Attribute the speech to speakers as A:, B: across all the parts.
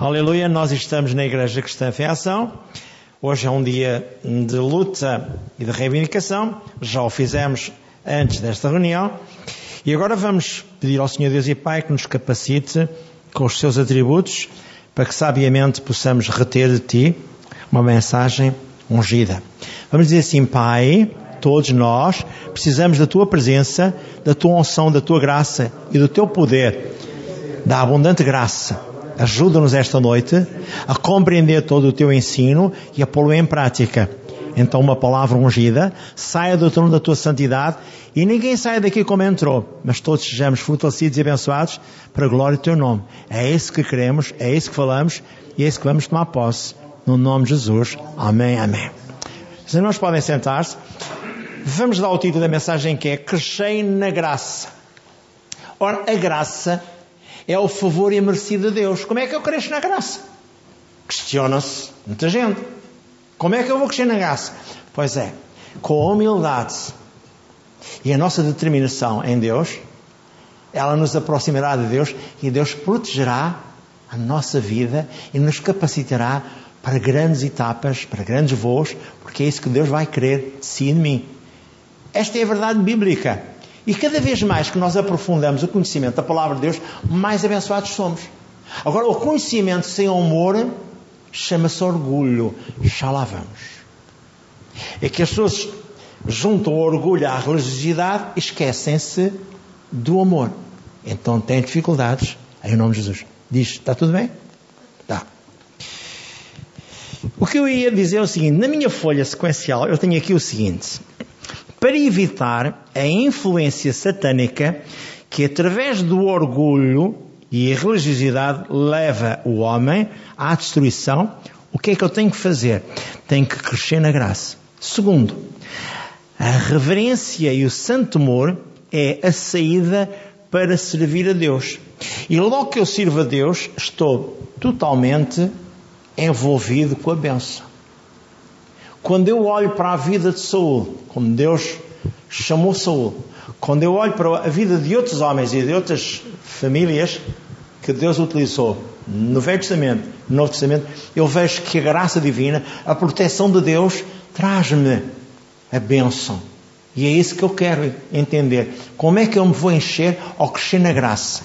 A: Aleluia, nós estamos na Igreja Cristã Fé Ação. Hoje é um dia de luta e de reivindicação. Já o fizemos antes desta reunião. E agora vamos pedir ao Senhor Deus e Pai que nos capacite com os seus atributos para que sabiamente possamos reter de Ti uma mensagem ungida. Vamos dizer assim, Pai, todos nós precisamos da Tua presença, da Tua unção, da Tua graça e do Teu poder, da abundante graça Ajuda-nos esta noite a compreender todo o teu ensino e a pô-lo em prática. Então, uma palavra ungida, saia do trono da tua santidade e ninguém saia daqui como entrou, mas todos sejamos fortalecidos e abençoados para a glória do teu nome. É isso que queremos, é isso que falamos e é isso que vamos tomar posse. No nome de Jesus. Amém, amém. Os irmãos podem sentar-se. Vamos dar o título da mensagem que é Crescei na Graça. Ora, a graça é o favor e mercê de Deus. Como é que eu cresço na graça? Questiona-se muita gente. Como é que eu vou crescer na graça? Pois é, com a humildade e a nossa determinação em Deus, ela nos aproximará de Deus e Deus protegerá a nossa vida e nos capacitará para grandes etapas, para grandes voos, porque é isso que Deus vai querer de si e de mim. Esta é a verdade bíblica. E cada vez mais que nós aprofundamos o conhecimento da palavra de Deus, mais abençoados somos. Agora, o conhecimento sem amor chama-se orgulho. Já lá vamos. É que as pessoas juntam o orgulho à religiosidade e esquecem-se do amor. Então têm dificuldades. Em nome de Jesus. Diz: está tudo bem? Está. O que eu ia dizer é o seguinte: na minha folha sequencial, eu tenho aqui o seguinte para evitar a influência satânica que, através do orgulho e a religiosidade, leva o homem à destruição, o que é que eu tenho que fazer? Tenho que crescer na graça. Segundo, a reverência e o santo temor é a saída para servir a Deus. E logo que eu sirvo a Deus, estou totalmente envolvido com a benção. Quando eu olho para a vida de Saul, como Deus chamou Saul, quando eu olho para a vida de outros homens e de outras famílias que Deus utilizou no Velho Testamento, no Novo Testamento, eu vejo que a graça divina, a proteção de Deus, traz-me a bênção. E é isso que eu quero entender. Como é que eu me vou encher ou crescer na graça?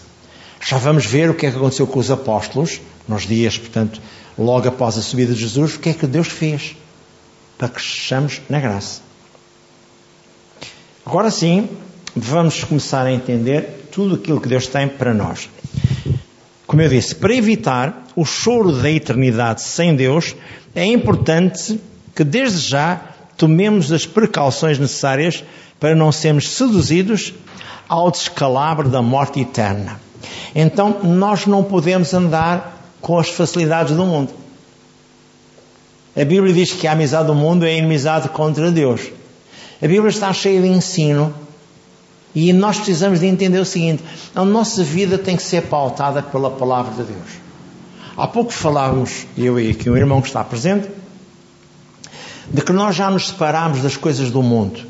A: Já vamos ver o que é que aconteceu com os apóstolos, nos dias, portanto, logo após a subida de Jesus, o que é que Deus fez para que cresçamos na graça. Agora sim, vamos começar a entender tudo aquilo que Deus tem para nós. Como eu disse, para evitar o choro da eternidade sem Deus, é importante que desde já tomemos as precauções necessárias para não sermos seduzidos ao descalabro da morte eterna. Então, nós não podemos andar com as facilidades do mundo. A Bíblia diz que a amizade do mundo é inimizade contra Deus. A Bíblia está cheia de ensino e nós precisamos de entender o seguinte: a nossa vida tem que ser pautada pela palavra de Deus. Há pouco falávamos, eu e aqui um irmão que está presente, de que nós já nos separamos das coisas do mundo,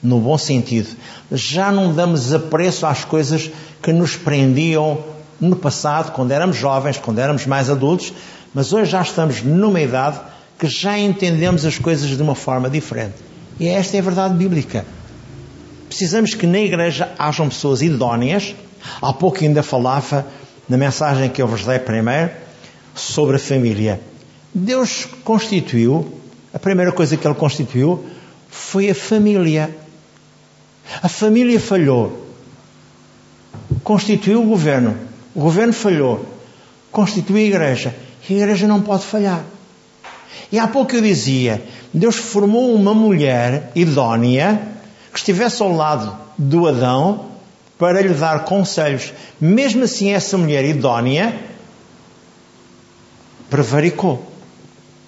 A: no bom sentido. Já não damos apreço às coisas que nos prendiam no passado, quando éramos jovens, quando éramos mais adultos, mas hoje já estamos numa idade que já entendemos as coisas de uma forma diferente. E esta é a verdade bíblica. Precisamos que na igreja hajam pessoas idóneas. Há pouco ainda falava na mensagem que eu vos dei primeiro sobre a família. Deus constituiu, a primeira coisa que Ele constituiu foi a família. A família falhou. Constituiu o governo. O governo falhou. Constituiu a igreja. E a igreja não pode falhar. E há pouco eu dizia, Deus formou uma mulher idónea que estivesse ao lado do Adão para lhe dar conselhos. Mesmo assim, essa mulher idónea prevaricou.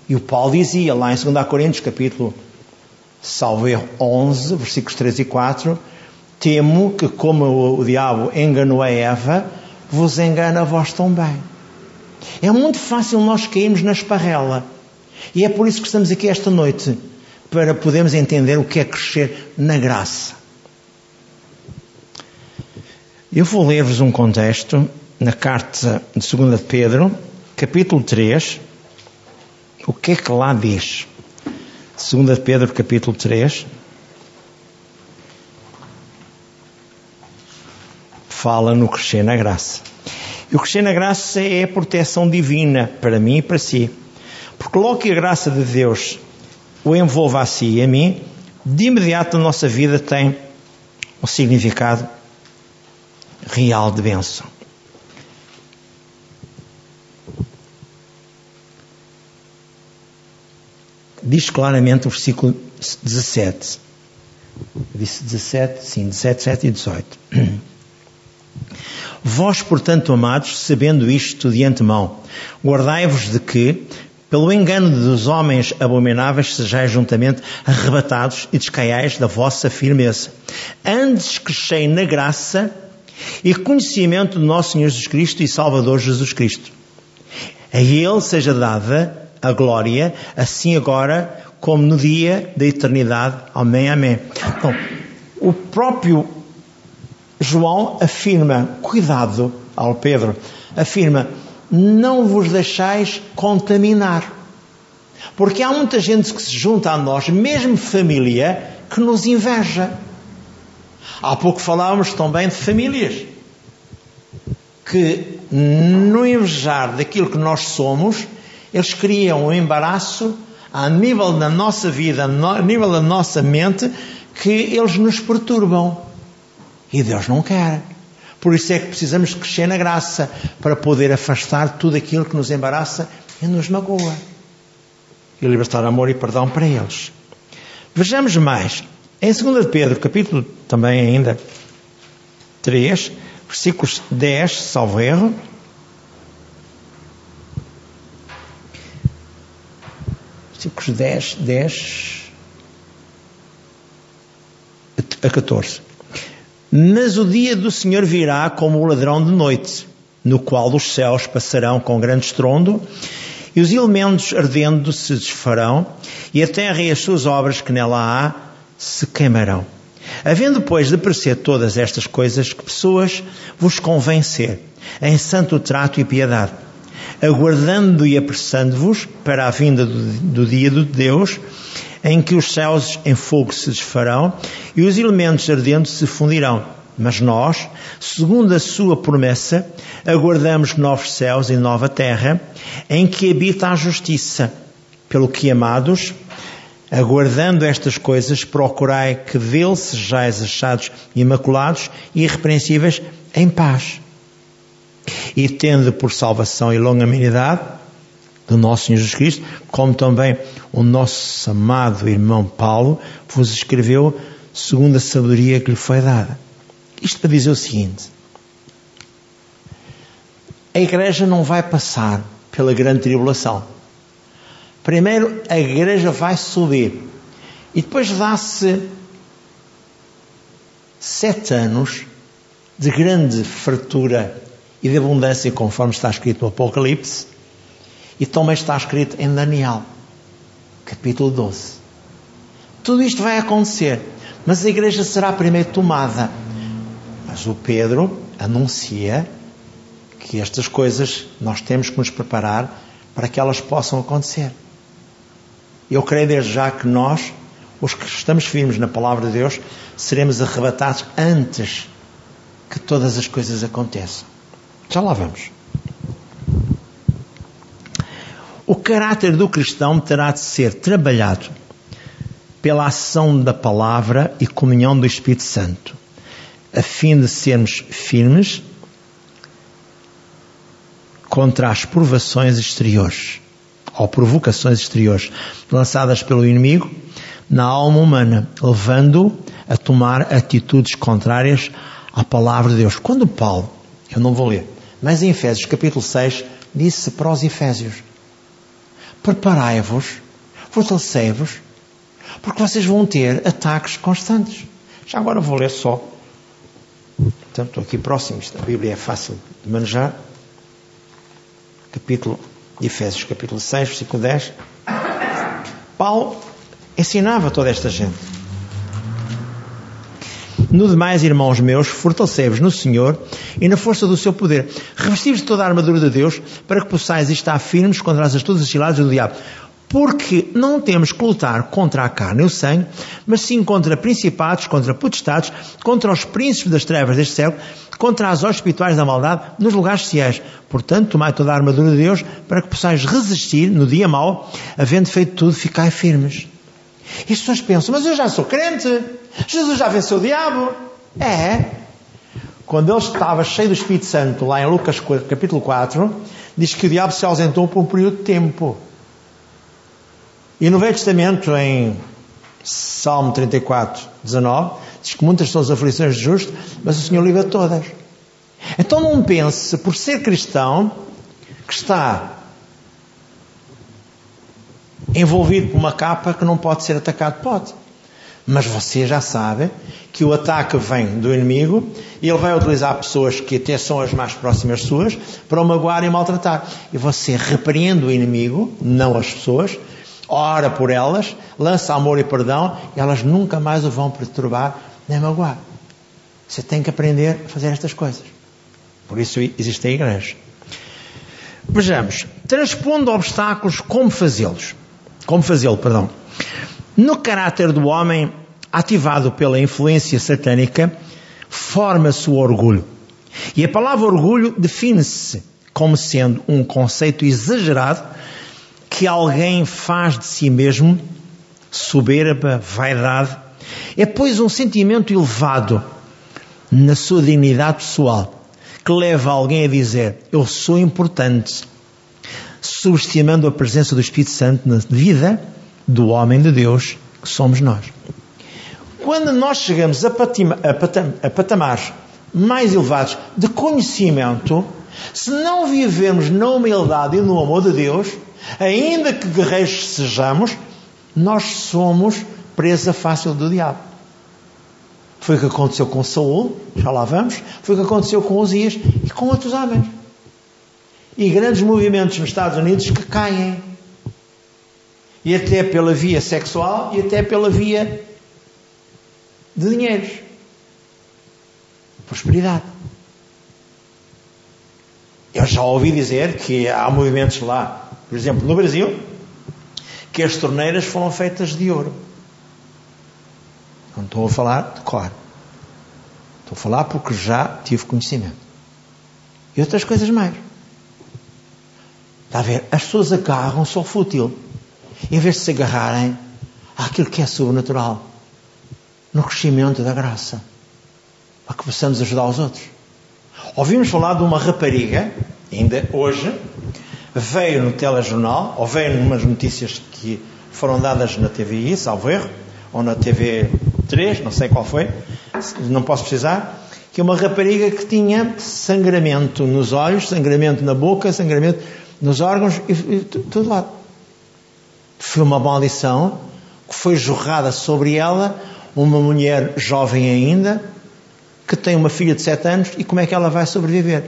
A: E o Paulo dizia lá em 2 Coríntios, capítulo salvo 11, versículos 3 e 4, temo que como o diabo enganou a Eva, vos engana a vós também. É muito fácil nós cairmos na esparrela. E é por isso que estamos aqui esta noite, para podermos entender o que é crescer na graça. Eu vou ler-vos um contexto na carta de 2 Pedro, capítulo 3, o que é que lá diz? 2 Pedro, capítulo 3. Fala no crescer na graça. E o crescer na graça é a proteção divina para mim e para si. Porque logo que a graça de Deus o envolva a si e a mim, de imediato a nossa vida tem um significado real de bênção. Diz claramente o versículo 17. Disse 17, sim, 17, 17 e 18. Vós, portanto, amados, sabendo isto de antemão, guardai-vos de que, pelo engano dos homens abomináveis, sejais juntamente arrebatados e descaiais da vossa firmeza. Antes crescei na graça e conhecimento do nosso Senhor Jesus Cristo e Salvador Jesus Cristo. A Ele seja dada a glória, assim agora como no dia da eternidade. Amém, amém. Então, o próprio João afirma, cuidado ao Pedro, afirma, não vos deixais contaminar. Porque há muita gente que se junta a nós, mesmo família, que nos inveja. Há pouco falávamos também de famílias que, no invejar daquilo que nós somos, eles criam um embaraço a nível da nossa vida, a nível da nossa mente, que eles nos perturbam. E Deus não quer. Por isso é que precisamos crescer na graça para poder afastar tudo aquilo que nos embaraça e nos magoa. E libertar amor e perdão para eles. Vejamos mais. Em 2 Pedro, capítulo também ainda 3, versículos 10, salvo erro. Versículos 10, 10 a 14. Mas o dia do Senhor virá como o ladrão de noite, no qual os céus passarão com grande estrondo, e os elementos ardendo se desfarão, e a terra e as suas obras que nela há se queimarão. Havendo, pois, de parecer todas estas coisas, que pessoas vos convencer em santo trato e piedade, aguardando e apressando-vos para a vinda do, do dia de Deus, em que os céus em fogo se desfarão e os elementos ardentes se fundirão. Mas nós, segundo a sua promessa, aguardamos novos céus e nova terra, em que habita a justiça. Pelo que, amados, aguardando estas coisas, procurai que dele sejais achados imaculados e irrepreensíveis em paz. E tendo por salvação e longanimidade do nosso Senhor Jesus Cristo, como também o nosso amado irmão Paulo vos escreveu segundo a sabedoria que lhe foi dada. Isto para dizer o seguinte: a igreja não vai passar pela grande tribulação. Primeiro a igreja vai subir e depois dá-se sete anos de grande fartura e de abundância, conforme está escrito no Apocalipse, e também está escrito em Daniel, capítulo 12. Tudo isto vai acontecer, mas a igreja será primeiro tomada. Mas o Pedro anuncia que estas coisas nós temos que nos preparar para que elas possam acontecer. Eu creio desde já que nós, os que estamos firmes na palavra de Deus, seremos arrebatados antes que todas as coisas aconteçam. Já lá vamos. O caráter do cristão terá de ser trabalhado pela ação da palavra e comunhão do Espírito Santo, a fim de sermos firmes contra as provações exteriores ou provocações exteriores lançadas pelo inimigo na alma humana, levando-o a tomar atitudes contrárias à palavra de Deus. Quando Paulo, eu não vou ler, mas em Efésios capítulo 6, disse para os Efésios: preparai-vos, fortalecei-vos, porque vocês vão ter ataques constantes. Já agora vou ler só. Então, estou aqui próximo, a Bíblia é fácil de manejar. Capítulo de Efésios, capítulo 6, versículo 10. Paulo ensinava toda esta gente. No demais, irmãos meus, fortalecei-vos no Senhor e na força do seu poder. Revestivos de toda a armadura de Deus para que possais estar firmes contra as astutas ciladas do diabo. Porque não temos que lutar contra a carne e o sangue, mas sim contra principados, contra potestades, contra os príncipes das trevas deste século, contra as espirituais da maldade nos lugares ciais. Portanto, tomai toda a armadura de Deus para que possais resistir no dia mau, havendo feito tudo, ficai firmes. E as pessoas pensam, mas eu já sou crente, Jesus já venceu o diabo. É. Quando ele estava cheio do Espírito Santo, lá em Lucas capítulo 4, diz que o diabo se ausentou por um período de tempo. E no Velho Testamento, em Salmo 34, 19, diz que muitas são as aflições de justo, mas o Senhor livra todas. Então não pense, por ser cristão, que está envolvido por uma capa que não pode ser atacado. Pode. Mas você já sabe que o ataque vem do inimigo e ele vai utilizar pessoas que até são as mais próximas suas para o magoar e maltratar. E você repreende o inimigo, não as pessoas, ora por elas, lança amor e perdão e elas nunca mais o vão perturbar nem magoar. Você tem que aprender a fazer estas coisas. Por isso existe a igreja. Vejamos, transpondo obstáculos, como fazê-los? Como fazê-lo, perdão. No caráter do homem, ativado pela influência satânica, forma-se o orgulho. E a palavra orgulho define-se como sendo um conceito exagerado que alguém faz de si mesmo, soberba, vaidade, é pois um sentimento elevado na sua dignidade pessoal que leva alguém a dizer eu sou importante, subestimando a presença do Espírito Santo na vida do homem de Deus que somos nós. Quando nós chegamos a, patima, a, patam, a patamares mais elevados de conhecimento, se não vivermos na humildade e no amor de Deus, ainda que guerreiros sejamos, nós somos presa fácil do diabo. Foi o que aconteceu com Saul, já lá vamos, foi o que aconteceu com Osias e com outros homens. E grandes movimentos nos Estados Unidos que caem. E até pela via sexual e até pela via de dinheiros. Prosperidade. Eu já ouvi dizer que há movimentos lá, por exemplo, no Brasil, que as torneiras foram feitas de ouro. Não estou a falar de cor. Estou a falar porque já tive conhecimento. E outras coisas mais. Está a ver? As pessoas agarram-se ao fútil. Em vez de se agarrarem àquilo que é sobrenatural. No crescimento da graça. Para que possamos ajudar os outros. Ouvimos falar de uma rapariga, ainda hoje, veio no telejornal, ou veio numas notícias que foram dadas na TVI, salvo erro, ou na TV3, não sei qual foi, não posso precisar, que é uma rapariga que tinha sangramento nos olhos, sangramento na boca, sangramento nos órgãos e, e tudo lá. Foi uma maldição que foi jorrada sobre ela, uma mulher jovem ainda, que tem uma filha de sete anos, e como é que ela vai sobreviver?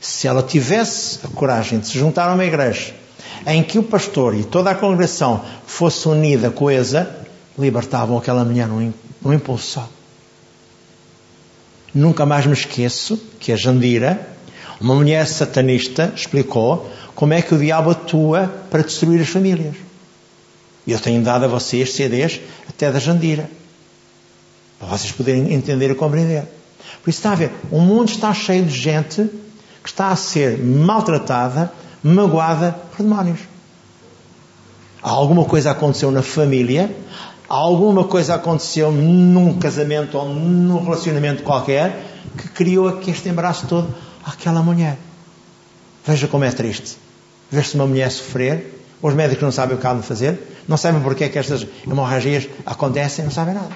A: Se ela tivesse a coragem de se juntar a uma igreja em que o pastor e toda a congregação fosse unida, coesa, libertavam aquela mulher num, impulso só. Nunca mais me esqueço que a Jandira, uma mulher satanista explicou como é que o diabo atua para destruir as famílias. Eu tenho dado a vocês CDs até da Jandira. Para vocês poderem entender e compreender. Por isso está a ver, o mundo está cheio de gente que está a ser maltratada, magoada por demónios. Alguma coisa aconteceu na família, alguma coisa aconteceu num casamento ou num relacionamento qualquer que criou aqui este embaraço todo àquela mulher. Veja como é triste. Ver-se uma mulher sofrer, os médicos não sabem o que há de fazer, não sabem porque é que estas hemorragias acontecem, não sabem nada.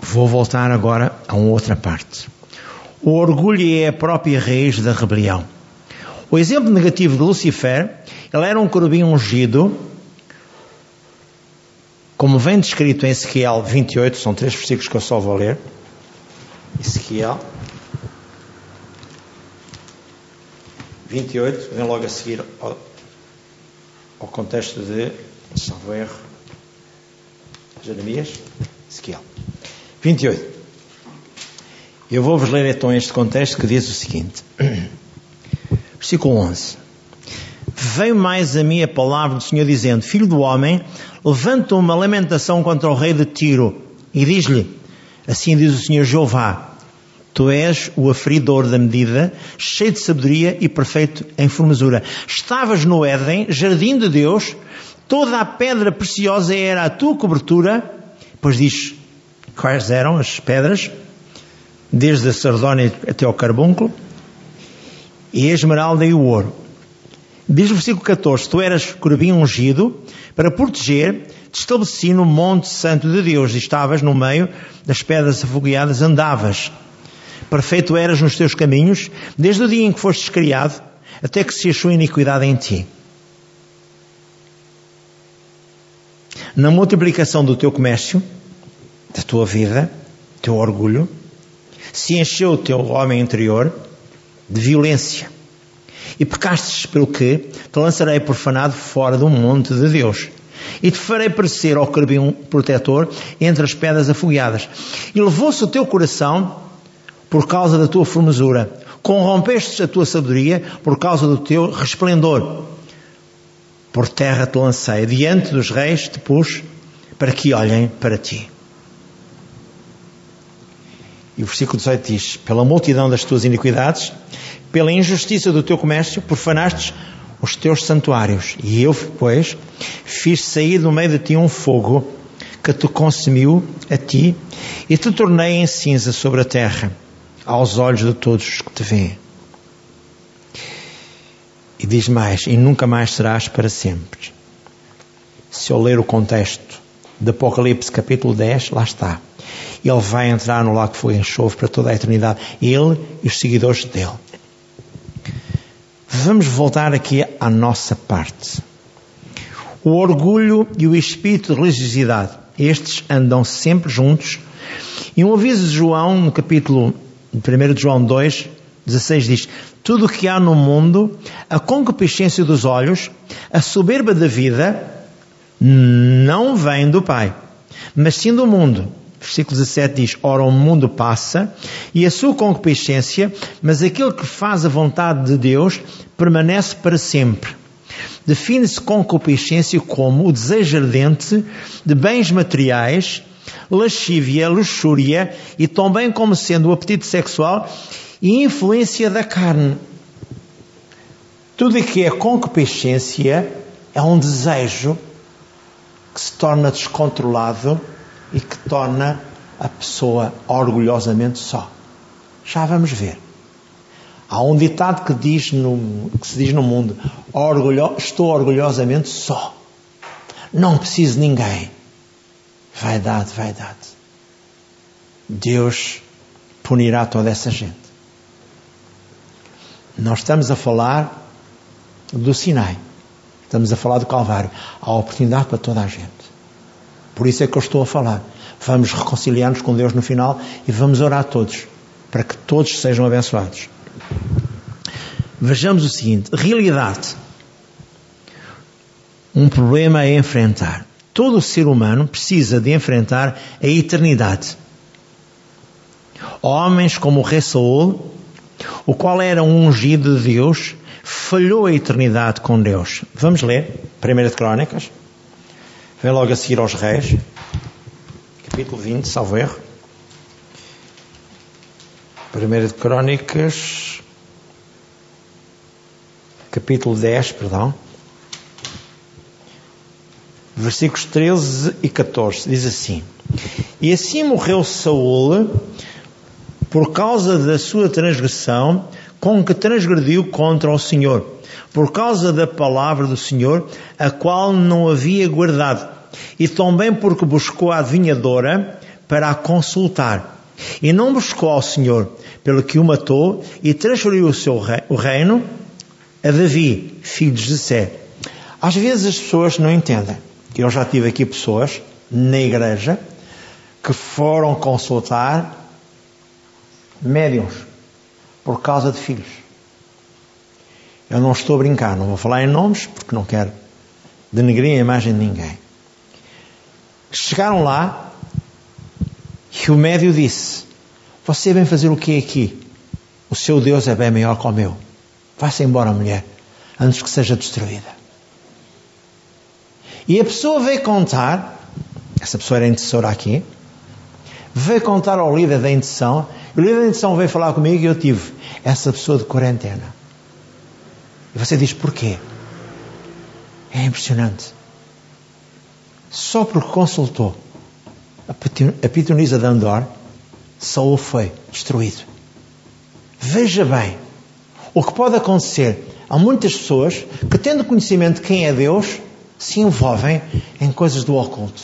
A: Vou voltar agora a uma outra parte. O orgulho é a própria raiz da rebelião. O exemplo negativo de Lucifer, ele era um querubim ungido, como vem descrito em Ezequiel 28, são três versículos que eu só vou ler. Ezequiel 28, vem logo a seguir ao, ao contexto de salvo erro, Jeremias, Ezequiel. 28. Eu vou-vos ler então este contexto que diz o seguinte. Versículo 11. Veio mais a mim a palavra do Senhor dizendo, Filho do homem, levanta uma lamentação contra o rei de Tiro e diz-lhe, assim diz o Senhor Jeová, Tu és o aferidor da medida, cheio de sabedoria e perfeito em formosura. Estavas no Éden, jardim de Deus, toda a pedra preciosa era a tua cobertura. Pois diz quais eram as pedras, desde a sardónia até ao carbúnculo, e a esmeralda e o ouro. Diz o versículo 14: Tu eras corabim ungido para proteger, te estabeleci no Monte Santo de Deus e estavas no meio das pedras afogueadas, andavas Perfeito eras nos teus caminhos, desde o dia em que fostes criado, até que se achou iniquidade em ti. Na multiplicação do teu comércio, da tua vida, teu orgulho, se encheu o teu homem interior de violência. E pecastes pelo que te lançarei profanado fora do monte de Deus. E te farei parecer ao carbim protetor entre as pedras afogueadas. E levou-se o teu coração por causa da tua formosura. Corrompestes a tua sabedoria por causa do teu resplendor. Por terra te lancei, diante dos reis te pus, para que olhem para ti. E o versículo 18 diz: Pela multidão das tuas iniquidades, pela injustiça do teu comércio, profanastes os teus santuários. E eu, pois, fiz sair do meio de ti um fogo que te consumiu a ti e te tornei em cinza sobre a terra aos olhos de todos os que te veem. E diz mais: E nunca mais serás para sempre. Se eu ler o contexto de Apocalipse capítulo 10, lá está. Ele vai entrar no lago que foi enxofre para toda a eternidade. Ele e os seguidores dele. Vamos voltar aqui à nossa parte. O orgulho e o espírito de religiosidade, estes andam sempre juntos. E um aviso de João, no capítulo 1 João 2, 16 diz: Tudo o que há no mundo, a concupiscência dos olhos, a soberba da vida, não vem do Pai, mas sim do mundo. Versículo 17 diz: Ora, o mundo passa e a sua concupiscência, mas aquele que faz a vontade de Deus permanece para sempre. Define-se concupiscência como o desejo ardente de bens materiais lascívia, luxúria e também como sendo o apetite sexual e influência da carne. Tudo que é concupiscência é um desejo que se torna descontrolado e que torna a pessoa orgulhosamente só. Já vamos ver. Há um ditado que, diz no, que se diz no mundo: orgulho, estou orgulhosamente só. Não preciso de ninguém. Vaidade, vaidade. Deus punirá toda essa gente. Nós estamos a falar do Sinai. Estamos a falar do Calvário. Há oportunidade para toda a gente. Por isso é que eu estou a falar. Vamos reconciliar-nos com Deus no final e vamos orar todos para que todos sejam abençoados. Vejamos o seguinte: realidade. Um problema a enfrentar. Todo ser humano precisa de enfrentar a eternidade. Homens como o rei Saul, o qual era um ungido de Deus, falhou a eternidade com Deus. Vamos ler 1 de Crónicas. Vem logo a seguir aos reis. Capítulo 20, salvo erro. 1 de Crónicas. Capítulo 10, perdão versículos 13 e 14, diz assim: E assim morreu Saul por causa da sua transgressão com que transgrediu contra o Senhor, por causa da palavra do Senhor, a qual não havia guardado, e também porque buscou a adivinhadora para a consultar, e não buscou ao Senhor, pelo que o matou e transferiu o seu o reino a Davi, filho de Jessé. Às vezes as pessoas não entendem. Eu já tive aqui pessoas na igreja que foram consultar médiums por causa de filhos. Eu não estou a brincar, não vou falar em nomes porque não quero denegrir a imagem de ninguém. Chegaram lá e o médio disse: Você vem fazer o que aqui? O seu Deus é bem maior que o meu. Vá-se embora, mulher, antes que seja destruída. E a pessoa veio contar, essa pessoa era intercessora aqui, veio contar ao líder da intercessão, e o líder da intercessão veio falar comigo e eu tive essa pessoa de quarentena. E você diz porquê? É impressionante. Só porque consultou a pitonisa de Andor, Saul foi destruído. Veja bem, o que pode acontecer. Há muitas pessoas que, tendo conhecimento de quem é Deus, se envolvem em coisas do oculto.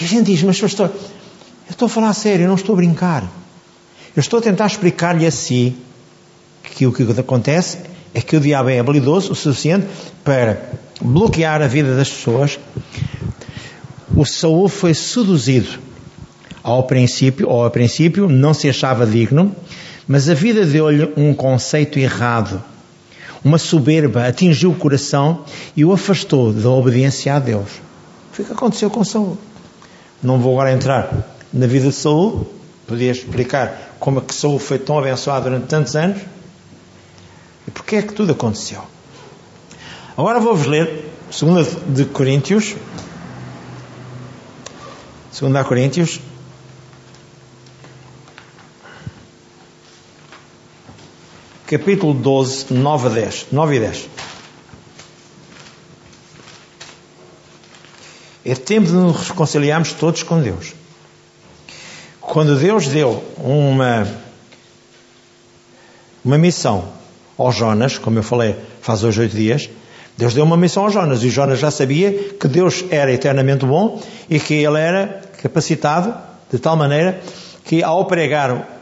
A: E a gente diz, mas pastor, eu estou a falar a sério, eu não estou a brincar. Eu estou a tentar explicar-lhe a si que o que acontece é que o diabo é habilidoso o suficiente para bloquear a vida das pessoas. O Saul foi seduzido ao princípio, ou a princípio, não se achava digno, mas a vida deu-lhe um conceito errado. Uma soberba atingiu o coração e o afastou da obediência a Deus. Foi o que aconteceu com Saul. Não vou agora entrar na vida de Saul, podia explicar como é que Saul foi tão abençoado durante tantos anos e porque é que tudo aconteceu. Agora vou-vos ler 2 de Coríntios, 2 Coríntios, capítulo 12, 9 a 10. 9 e 10. É tempo de nos reconciliarmos todos com Deus. Quando Deus deu uma, uma missão ao Jonas, como eu falei faz hoje oito dias, Deus deu uma missão ao Jonas e Jonas já sabia que Deus era eternamente bom e que ele era capacitado de tal maneira que ao pregar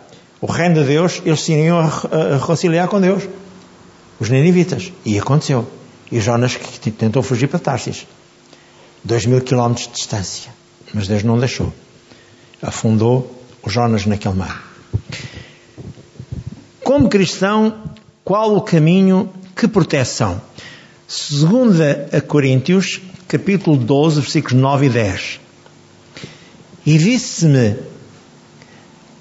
A: o reino de Deus, eles se iriam a reconciliar com Deus. Os ninivitas. E aconteceu. E Jonas tentou fugir para Tarsis. Dois mil quilómetros de distância. Mas Deus não deixou. Afundou o Jonas naquele mar. Como cristão, qual o caminho? Que proteção? Segunda a Coríntios, capítulo 12, versículos 9 e 10. E disse-me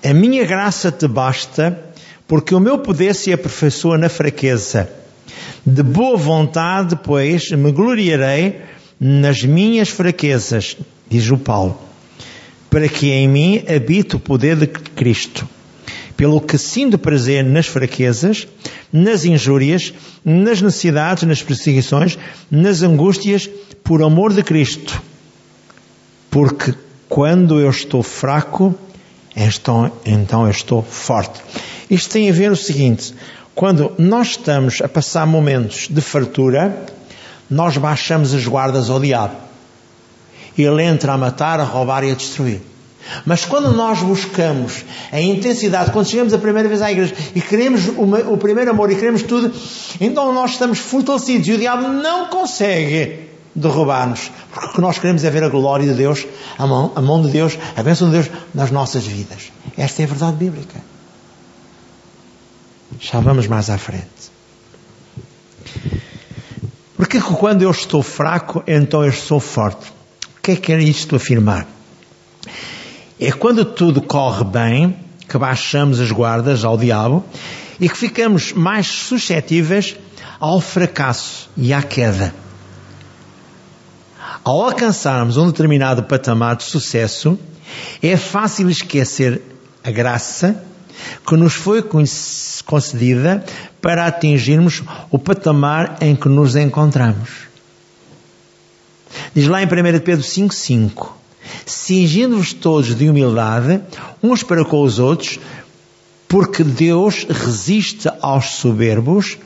A: a minha graça te basta, porque o meu poder se aperfeiçoa na fraqueza. De boa vontade, pois, me gloriarei nas minhas fraquezas, diz o Paulo, para que em mim habite o poder de Cristo. Pelo que sinto prazer nas fraquezas, nas injúrias, nas necessidades, nas perseguições, nas angústias, por amor de Cristo. Porque quando eu estou fraco, então, eu estou forte. Isto tem a ver o seguinte: quando nós estamos a passar momentos de fartura, nós baixamos as guardas ao diabo. Ele entra a matar, a roubar e a destruir. Mas quando nós buscamos a intensidade, quando chegamos a primeira vez à igreja e queremos uma, o primeiro amor e queremos tudo, então nós estamos fortalecidos e o diabo não consegue derrubar-nos. Porque o que nós queremos é ver a glória de Deus, a mão, a mão de Deus, a bênção de Deus nas nossas vidas. Esta é a verdade bíblica. Já vamos mais à frente. Porque quando eu estou fraco, então eu sou forte. O que é que é isto afirmar? É quando tudo corre bem, que baixamos as guardas ao diabo e que ficamos mais suscetíveis ao fracasso e à queda. Ao alcançarmos um determinado patamar de sucesso, é fácil esquecer a graça que nos foi concedida para atingirmos o patamar em que nos encontramos. Diz lá em 1 Pedro 5,5: Cingindo-vos todos de humildade, uns para com os outros, porque Deus resiste aos soberbos,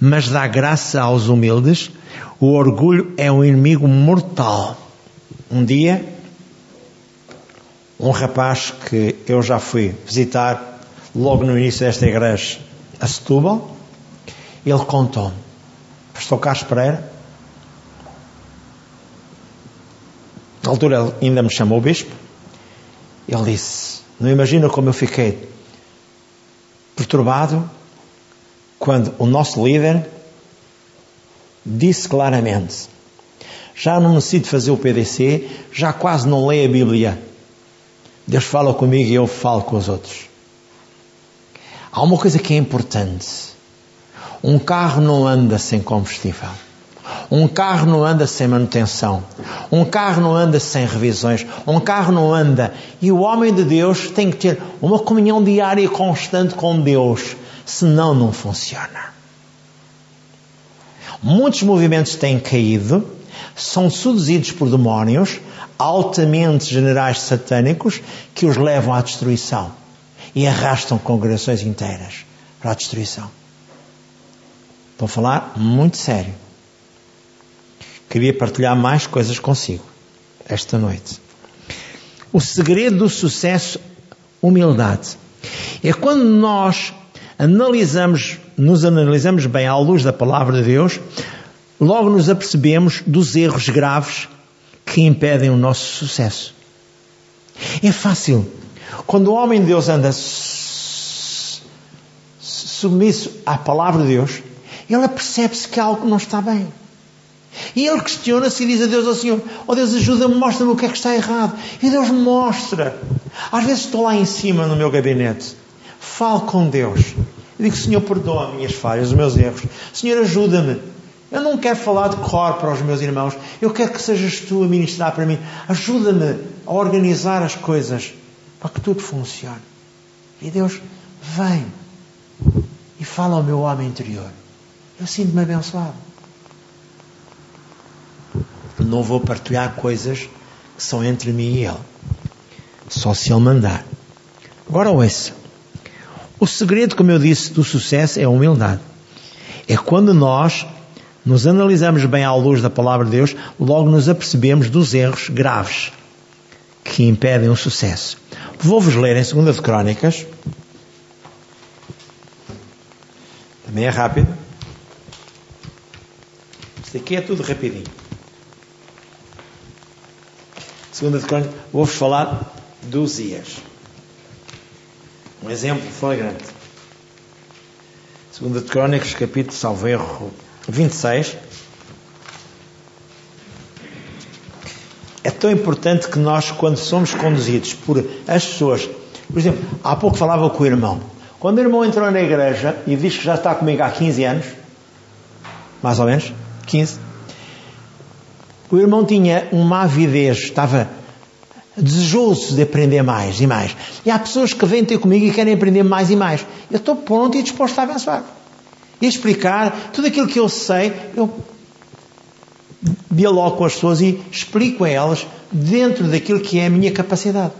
A: mas dá graça aos humildes. O orgulho é um inimigo mortal. Um dia, um rapaz que eu já fui visitar logo no início desta igreja a Setúbal, ele contou-me, Pastor Carlos Pereira, na altura ainda me chamou bispo, ele disse, não imagina como eu fiquei perturbado quando o nosso líder disse claramente: Já não necessito fazer o PDC, já quase não leio a Bíblia. Deus fala comigo e eu falo com os outros. Há uma coisa que é importante. Um carro não anda sem combustível. Um carro não anda sem manutenção. Um carro não anda sem revisões. Um carro não anda. E o homem de Deus tem que ter uma comunhão diária constante com Deus. Senão, não funciona. Muitos movimentos têm caído, são seduzidos por demónios altamente generais satânicos que os levam à destruição e arrastam congregações inteiras para a destruição. Estou a falar muito sério. Queria partilhar mais coisas consigo esta noite. O segredo do sucesso, humildade. É quando nós analisamos, nos analisamos bem à luz da palavra de Deus, logo nos apercebemos dos erros graves que impedem o nosso sucesso. É fácil. Quando o homem de Deus anda submisso à palavra de Deus, ele percebe-se que algo não está bem. E ele questiona-se e diz a Deus ao Senhor: Oh Deus, ajuda-me, mostra-me o que é que está errado. E Deus mostra. Às vezes estou lá em cima no meu gabinete, falo com Deus. E digo: Senhor, perdoa as minhas falhas, os meus erros. Senhor, ajuda-me. Eu não quero falar de cor para os meus irmãos. Eu quero que sejas tu a ministrar para mim. Ajuda-me a organizar as coisas para que tudo funcione. E Deus vem e fala ao meu homem interior. Eu sinto-me abençoado não vou partilhar coisas que são entre mim e ele. Só se ele mandar. Agora ouça. O segredo, como eu disse, do sucesso é a humildade. É quando nós nos analisamos bem à luz da palavra de Deus, logo nos apercebemos dos erros graves que impedem o sucesso. Vou-vos ler em 2 de Crónicas. Também é rápido. Isto aqui é tudo rapidinho. Segunda de Crônicas, vou-vos falar do Zias. Um exemplo flagrante. Segunda de Crônicas, capítulo, salvo erro, 26. É tão importante que nós, quando somos conduzidos por as pessoas, por exemplo, há pouco falava com o irmão. Quando o irmão entrou na igreja e diz que já está comigo há 15 anos, mais ou menos, 15, o irmão tinha uma avidez, estava desejoso de aprender mais e mais. E há pessoas que vêm ter comigo e querem aprender mais e mais. Eu estou pronto e disposto a abençoar. E explicar tudo aquilo que eu sei, eu dialogo com as pessoas e explico a elas dentro daquilo que é a minha capacidade.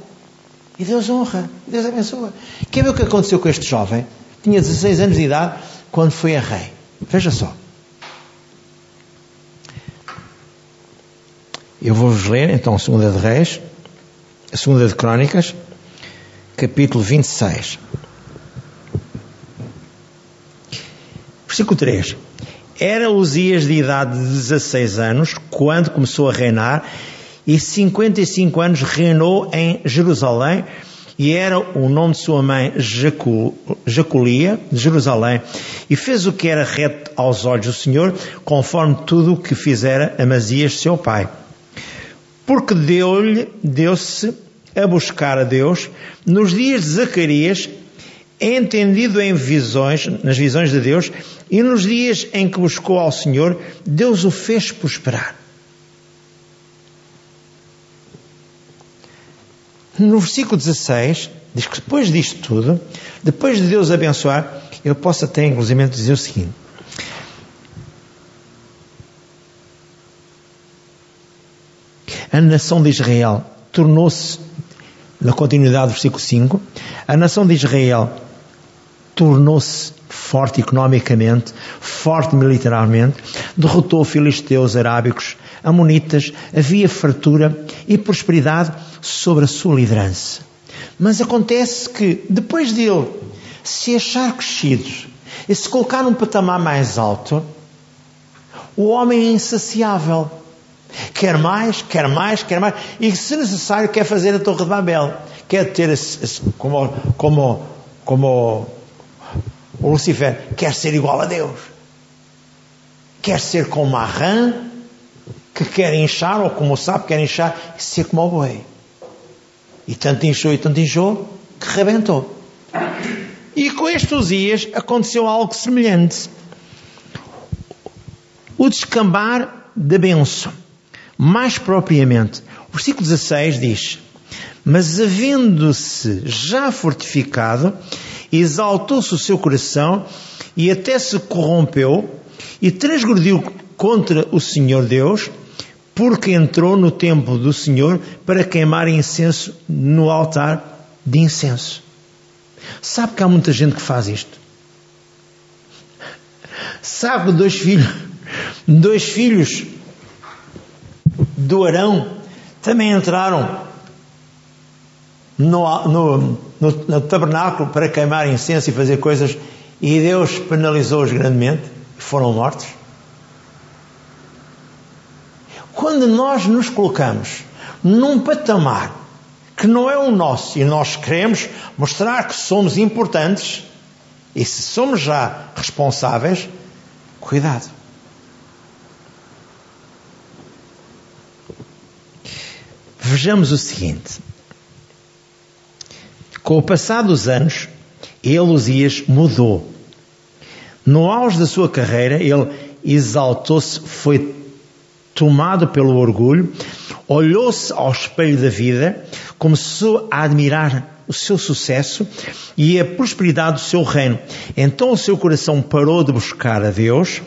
A: E Deus honra, Deus abençoa. Quer ver o que aconteceu com este jovem? Tinha 16 anos de idade quando foi a rei. Veja só. Eu vou-vos ler então a segunda de Reis, a segunda de Crónicas, capítulo 26. Versículo 3. Era Uzias de idade de 16 anos quando começou a reinar e 55 anos reinou em Jerusalém e era o nome de sua mãe Jaculia, de Jerusalém, e fez o que era reto aos olhos do Senhor, conforme tudo o que fizera Amazias, seu pai porque deu-lhe, deu-se a buscar a Deus nos dias de Zacarias, entendido em visões, nas visões de Deus, e nos dias em que buscou ao Senhor, Deus o fez prosperar. No versículo 16, diz que depois disto tudo, depois de Deus abençoar, eu posso até inclusive dizer o seguinte: a nação de Israel tornou-se, na continuidade do versículo 5, a nação de Israel tornou-se forte economicamente, forte militarmente, derrotou filisteus arábicos, amonitas, havia fartura e prosperidade sobre a sua liderança. Mas acontece que, depois dele se achar crescido e se colocar num patamar mais alto, o homem é insaciável. Quer mais, quer mais, quer mais. E se necessário, quer fazer a Torre de Babel. Quer ter, como, como, como o Lucifer, quer ser igual a Deus. quer ser como a rã, que quer inchar, ou como o sapo quer inchar, e ser como o boi. E tanto inchou e tanto inchou, que rebentou. E com estes Uzias aconteceu algo semelhante. O descambar da benção. Mais propriamente, o versículo 16 diz: Mas havendo-se já fortificado, exaltou-se o seu coração e até se corrompeu e transgrediu contra o Senhor Deus, porque entrou no templo do Senhor para queimar incenso no altar de incenso. Sabe que há muita gente que faz isto? Sabe dois filhos, dois filhos do Arão também entraram no, no, no, no tabernáculo para queimar incenso e fazer coisas e Deus penalizou-os grandemente e foram mortos. Quando nós nos colocamos num patamar que não é o nosso e nós queremos mostrar que somos importantes e se somos já responsáveis, cuidado. Vejamos o seguinte. Com o passar dos anos, Elosias mudou. No auge da sua carreira, ele exaltou-se, foi tomado pelo orgulho, olhou-se ao espelho da vida, começou a admirar o seu sucesso e a prosperidade do seu reino. Então o seu coração parou de buscar a Deus,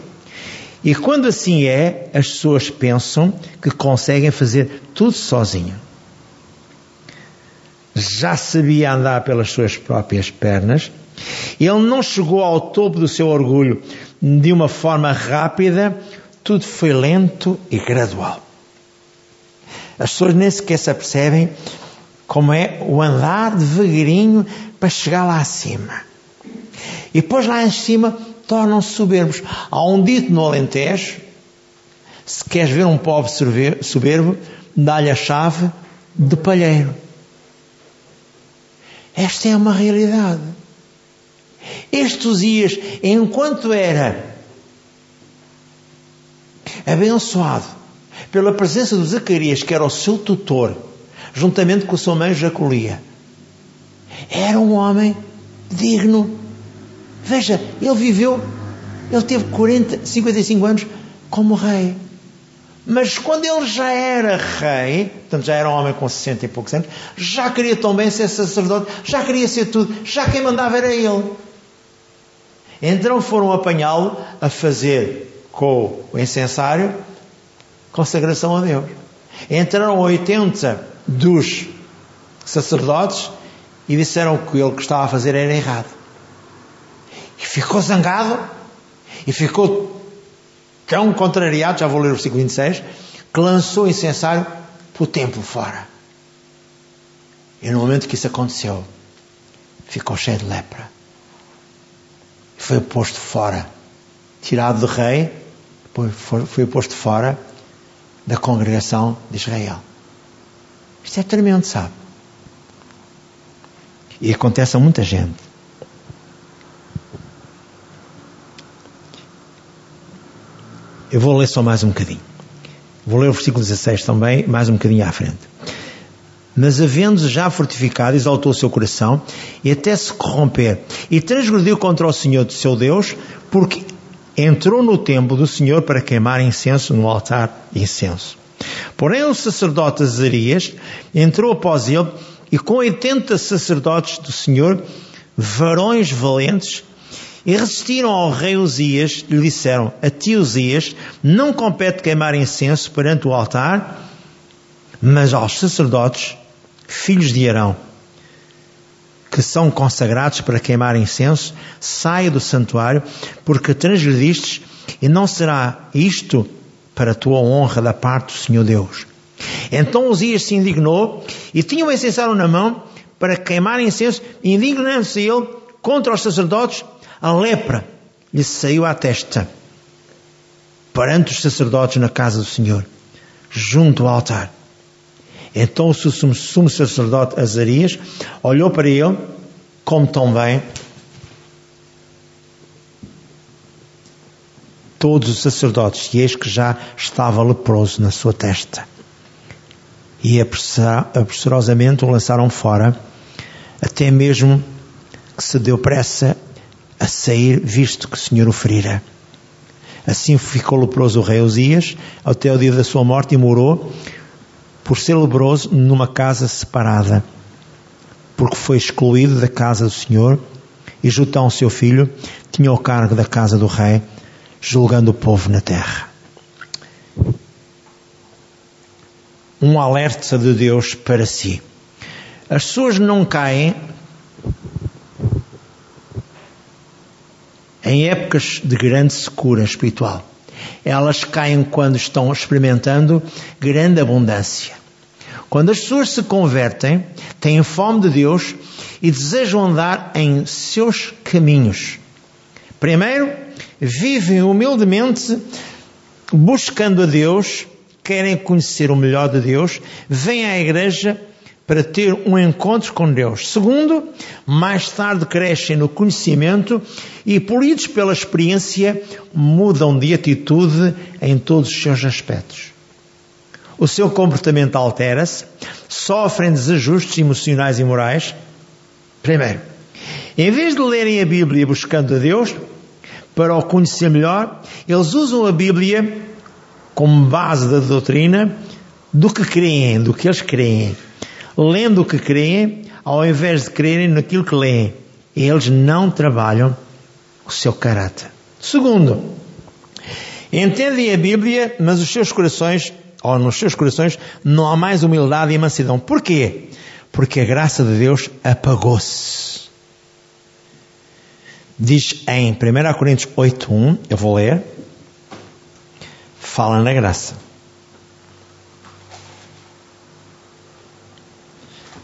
A: e quando assim é, as pessoas pensam que conseguem fazer tudo sozinho. Já sabia andar pelas suas próprias pernas. Ele não chegou ao topo do seu orgulho de uma forma rápida, tudo foi lento e gradual. As pessoas nem sequer se apercebem como é o andar devagarinho para chegar lá acima. E depois lá em cima tornam-se soberbos. Há um dito no Alentejo: se queres ver um pobre soberbo, dá-lhe a chave do palheiro. Esta é uma realidade. Estes dias, enquanto era abençoado pela presença de Zacarias, que era o seu tutor, juntamente com a sua mãe Jacolia, era um homem digno Veja, ele viveu, ele teve 40, 55 anos como rei. Mas quando ele já era rei, portanto já era um homem com 60 e poucos anos, já queria também ser sacerdote, já queria ser tudo, já quem mandava era ele. Então foram apanhá-lo a fazer com o incensário consagração a Deus. Entraram 80 dos sacerdotes e disseram que ele que estava a fazer era errado. Ficou zangado e ficou tão contrariado, já vou ler o versículo 26, que lançou o incensário para o templo fora. E no momento que isso aconteceu, ficou cheio de lepra. Foi posto fora, tirado do rei, foi posto fora da congregação de Israel. Isto é tremendo, sabe? E acontece a muita gente. Eu vou ler só mais um bocadinho. Vou ler o versículo 16 também, mais um bocadinho à frente. Mas havendo já fortificado, exaltou o seu coração e até se corromper, e transgrediu contra o Senhor de seu Deus, porque entrou no templo do Senhor para queimar incenso no altar incenso. Porém, o sacerdote Azarias entrou após ele, e com oitenta sacerdotes do Senhor, varões valentes, e resistiram ao rei Uzias e lhe disseram: A ti, Uzias, não compete queimar incenso perante o altar, mas aos sacerdotes, filhos de Arão, que são consagrados para queimar incenso, saia do santuário, porque transgredistes, e não será isto para a tua honra da parte do Senhor Deus. Então Uzias se indignou e tinha o incensário na mão para queimar incenso, indignando-se ele contra os sacerdotes a lepra lhe saiu à testa perante os sacerdotes na casa do Senhor, junto ao altar. Então o sumo sacerdote Azarias olhou para ele, como também todos os sacerdotes, e eis que já estava leproso na sua testa. E apressurosamente o lançaram fora, até mesmo que se deu pressa a sair, visto que o Senhor o ferira. Assim ficou leproso o rei Osias, até o dia da sua morte, e morou, por ser leproso, numa casa separada, porque foi excluído da casa do Senhor, e Jotão, seu filho, tinha o cargo da casa do rei, julgando o povo na terra. Um alerta de Deus para si. As pessoas não caem em épocas de grande secura espiritual. Elas caem quando estão experimentando grande abundância. Quando as pessoas se convertem, têm fome de Deus e desejam andar em seus caminhos. Primeiro, vivem humildemente buscando a Deus, querem conhecer o melhor de Deus, vêm à igreja para ter um encontro com Deus. Segundo, mais tarde crescem no conhecimento e, polidos pela experiência, mudam de atitude em todos os seus aspectos. O seu comportamento altera-se, sofrem desajustes emocionais e morais. Primeiro, em vez de lerem a Bíblia buscando a Deus, para o conhecer melhor, eles usam a Bíblia como base da doutrina do que creem, do que eles creem. Lendo o que creem, ao invés de crerem naquilo que leem. Eles não trabalham o seu caráter. Segundo, entendem a Bíblia, mas os seus corações, ou nos seus corações, não há mais humildade e mansidão. Porquê? Porque a graça de Deus apagou-se diz em 1 Coríntios 8.1, eu vou ler, fala na graça.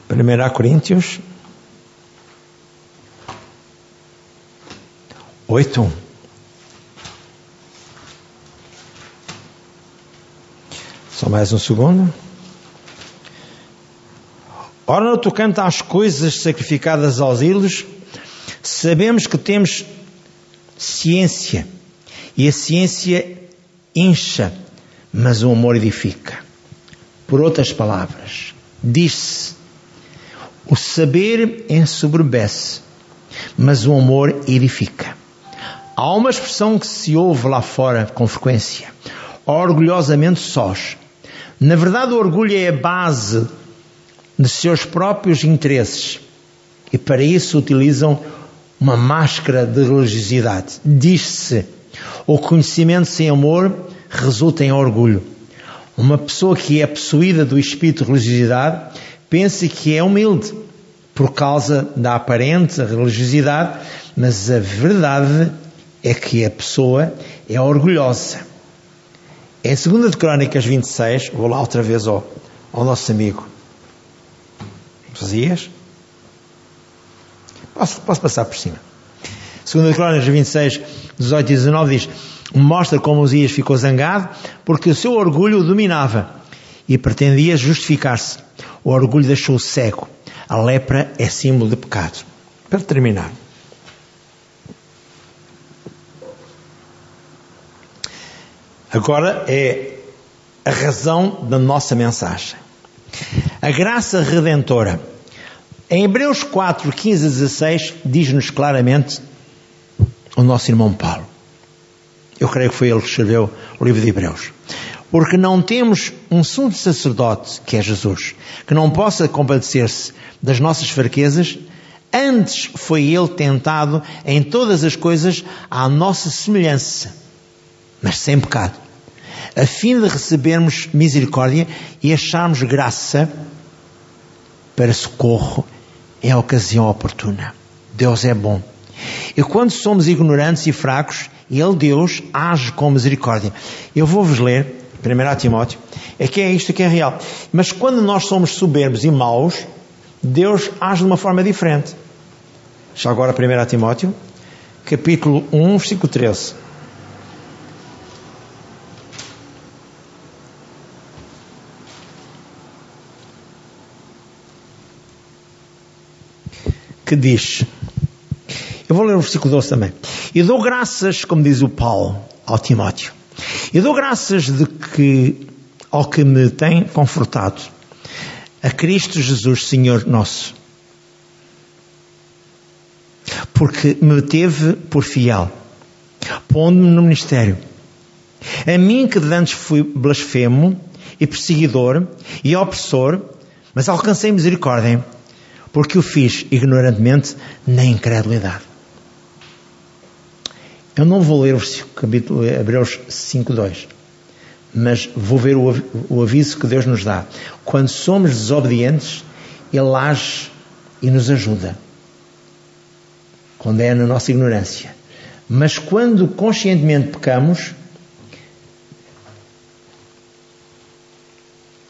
A: 1 Coríntios 8.1 Só mais um segundo. Ora, no tocante às coisas sacrificadas aos ídolos, Sabemos que temos ciência e a ciência incha, mas o amor edifica. Por outras palavras, diz-se: o saber ensoberbece, mas o amor edifica. Há uma expressão que se ouve lá fora com frequência: orgulhosamente sós. Na verdade, o orgulho é a base de seus próprios interesses e para isso utilizam uma máscara de religiosidade. Diz-se: o conhecimento sem amor resulta em orgulho. Uma pessoa que é possuída do espírito de religiosidade pensa que é humilde por causa da aparente religiosidade, mas a verdade é que a pessoa é orgulhosa. Em 2 de Crónicas 26, vou lá outra vez ao, ao nosso amigo Josias, Posso, posso passar por cima. Segundo Crônicas 26, 18 e 19 diz, mostra como Osias ficou zangado porque o seu orgulho o dominava e pretendia justificar-se. O orgulho deixou cego. A lepra é símbolo de pecado. Para terminar. Agora é a razão da nossa mensagem. A graça redentora em Hebreus 4, 15 a 16, diz-nos claramente o nosso irmão Paulo. Eu creio que foi ele que escreveu o livro de Hebreus. Porque não temos um sumo sacerdote, que é Jesus, que não possa compadecer-se das nossas fraquezas, antes foi ele tentado em todas as coisas à nossa semelhança, mas sem pecado, a fim de recebermos misericórdia e acharmos graça para socorro é a ocasião oportuna. Deus é bom. E quando somos ignorantes e fracos, Ele, Deus, age com misericórdia. Eu vou-vos ler, 1 Timóteo, é que é isto que é real. Mas quando nós somos soberbos e maus, Deus age de uma forma diferente. Já agora 1 Timóteo, capítulo 1, versículo 13. que diz, eu vou ler o versículo 12 também. E dou graças, como diz o Paulo, ao Timóteo. E dou graças de que, ao que me tem confortado, a Cristo Jesus, Senhor nosso, porque me teve por fiel, pondo-me no ministério. A mim que antes fui blasfemo e perseguidor e opressor, mas alcancei misericórdia, porque o fiz ignorantemente na incredulidade. Eu não vou ler o capítulo Hebreus 5.2, mas vou ver o, o aviso que Deus nos dá. Quando somos desobedientes, Ele age e nos ajuda. Quando é na nossa ignorância. Mas quando conscientemente pecamos,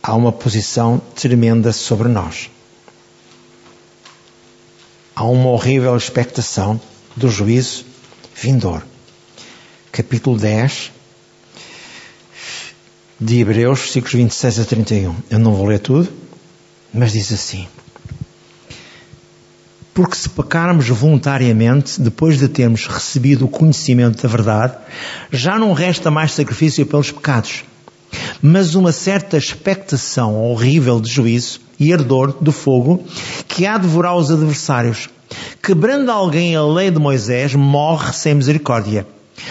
A: há uma posição tremenda sobre nós. Há uma horrível expectação do juízo vindouro. Capítulo 10 de Hebreus, versículos 26 a 31. Eu não vou ler tudo, mas diz assim: Porque se pecarmos voluntariamente, depois de termos recebido o conhecimento da verdade, já não resta mais sacrifício pelos pecados mas uma certa expectação horrível de juízo e ardor do fogo que há de devorar os adversários. Quebrando alguém a lei de Moisés, morre sem misericórdia.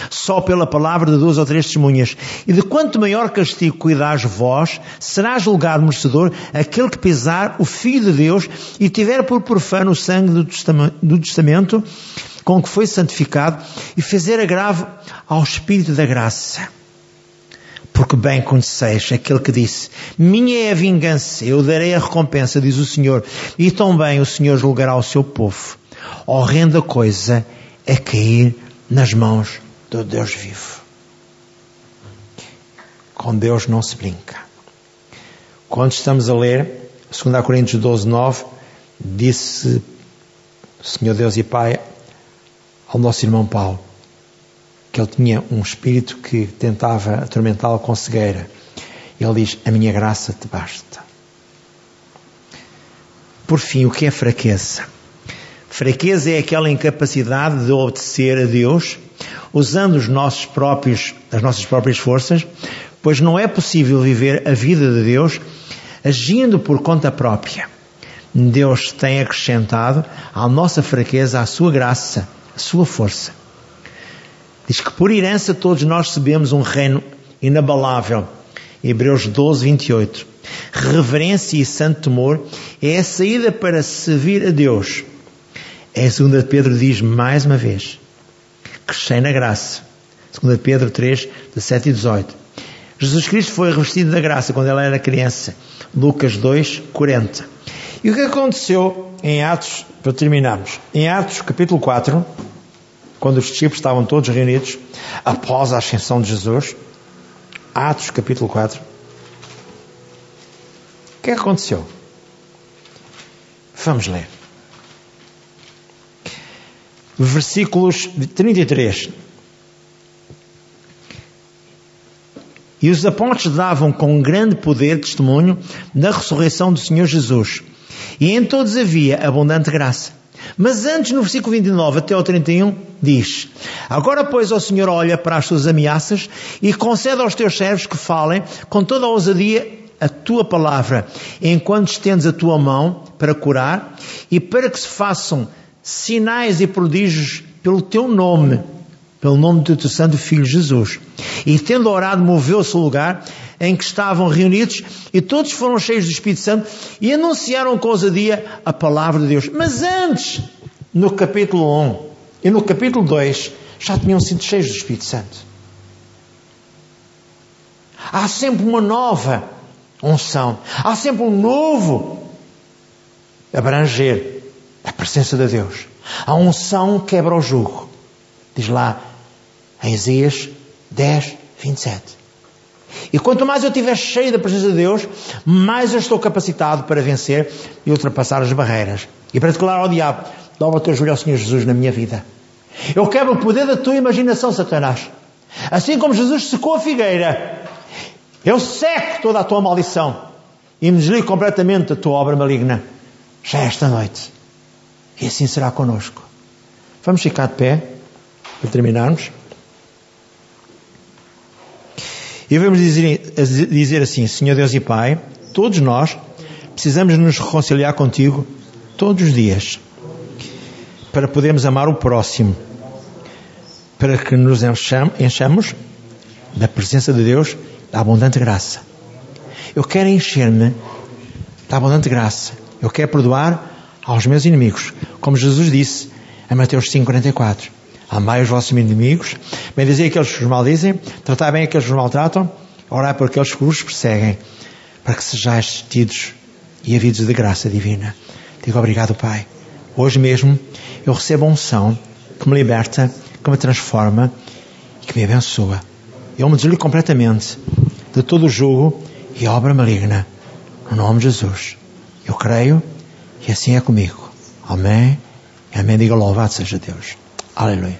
A: Só pela palavra de duas ou três testemunhas. E de quanto maior castigo cuidares vós, será julgado merecedor aquele que pisar o Filho de Deus e tiver por profano o sangue do testamento com que foi santificado e fazer agravo ao Espírito da graça porque bem conheceis aquele que disse: Minha é a vingança, eu darei a recompensa, diz o Senhor, e também o Senhor julgará o seu povo. Horrenda coisa é cair nas mãos do Deus vivo. Com Deus não se brinca. Quando estamos a ler 2 Coríntios 12, 9, disse Senhor Deus e Pai ao nosso irmão Paulo: que ele tinha um espírito que tentava atormentá-lo com cegueira. Ele diz: A minha graça te basta. Por fim, o que é fraqueza? Fraqueza é aquela incapacidade de obedecer a Deus usando os nossos próprios, as nossas próprias forças, pois não é possível viver a vida de Deus agindo por conta própria. Deus tem acrescentado à nossa fraqueza a sua graça, a sua força. Diz que por herança todos nós recebemos um reino inabalável. Hebreus 12, 28. Reverência e santo temor é a saída para servir a Deus. É a segunda Pedro diz mais uma vez. Crescei na graça. Segunda Pedro 3, 17 e 18. Jesus Cristo foi revestido da graça quando ele era criança. Lucas 2, 40. E o que aconteceu em Atos, para terminarmos, em Atos capítulo 4, quando os discípulos estavam todos reunidos, após a ascensão de Jesus, Atos capítulo 4. O que aconteceu? Vamos ler. Versículos 33. E os apóstolos davam com grande poder testemunho da ressurreição do Senhor Jesus. E em todos havia abundante graça. Mas antes, no versículo 29 até ao 31, diz: Agora, pois, o Senhor olha para as suas ameaças e concede aos teus servos que falem com toda a ousadia a tua palavra, enquanto estendes a tua mão para curar e para que se façam sinais e prodígios pelo teu nome, pelo nome do teu santo filho Jesus. E tendo orado, moveu-se o lugar em que estavam reunidos e todos foram cheios do Espírito Santo e anunciaram com ousadia a palavra de Deus. Mas antes, no capítulo 1 e no capítulo 2, já tinham sido cheios do Espírito Santo. Há sempre uma nova unção, há sempre um novo abranger presença de Deus. A unção quebra o jugo. Diz lá em Isaías 10, 27. E quanto mais eu estiver cheio da presença de Deus, mais eu estou capacitado para vencer e ultrapassar as barreiras. E para declarar ao diabo: dobra o teu joelho ao Senhor Jesus na minha vida. Eu quebro o poder da tua imaginação, Satanás. Assim como Jesus secou a figueira, eu seco toda a tua maldição e me desligo completamente da tua obra maligna. Já esta noite. E assim será conosco. Vamos ficar de pé para terminarmos. E vamos dizer, dizer assim, Senhor Deus e Pai, todos nós precisamos nos reconciliar contigo todos os dias para podermos amar o próximo, para que nos enchamos da presença de Deus, da abundante graça. Eu quero encher-me da abundante graça. Eu quero perdoar aos meus inimigos, como Jesus disse em Mateus 5,44. Amai os vossos inimigos, bendizei aqueles que os maldizem, tratai bem aqueles que os maltratam, orai por aqueles que os perseguem, para que sejais tidos e havidos de graça divina. Digo obrigado, Pai. Hoje mesmo eu recebo a unção que me liberta, que me transforma e que me abençoa. Eu me desligo completamente de todo o jugo e obra maligna. No nome de Jesus. Eu creio e assim é comigo. Amém. Amém. Diga louvado seja Deus. Aleluia.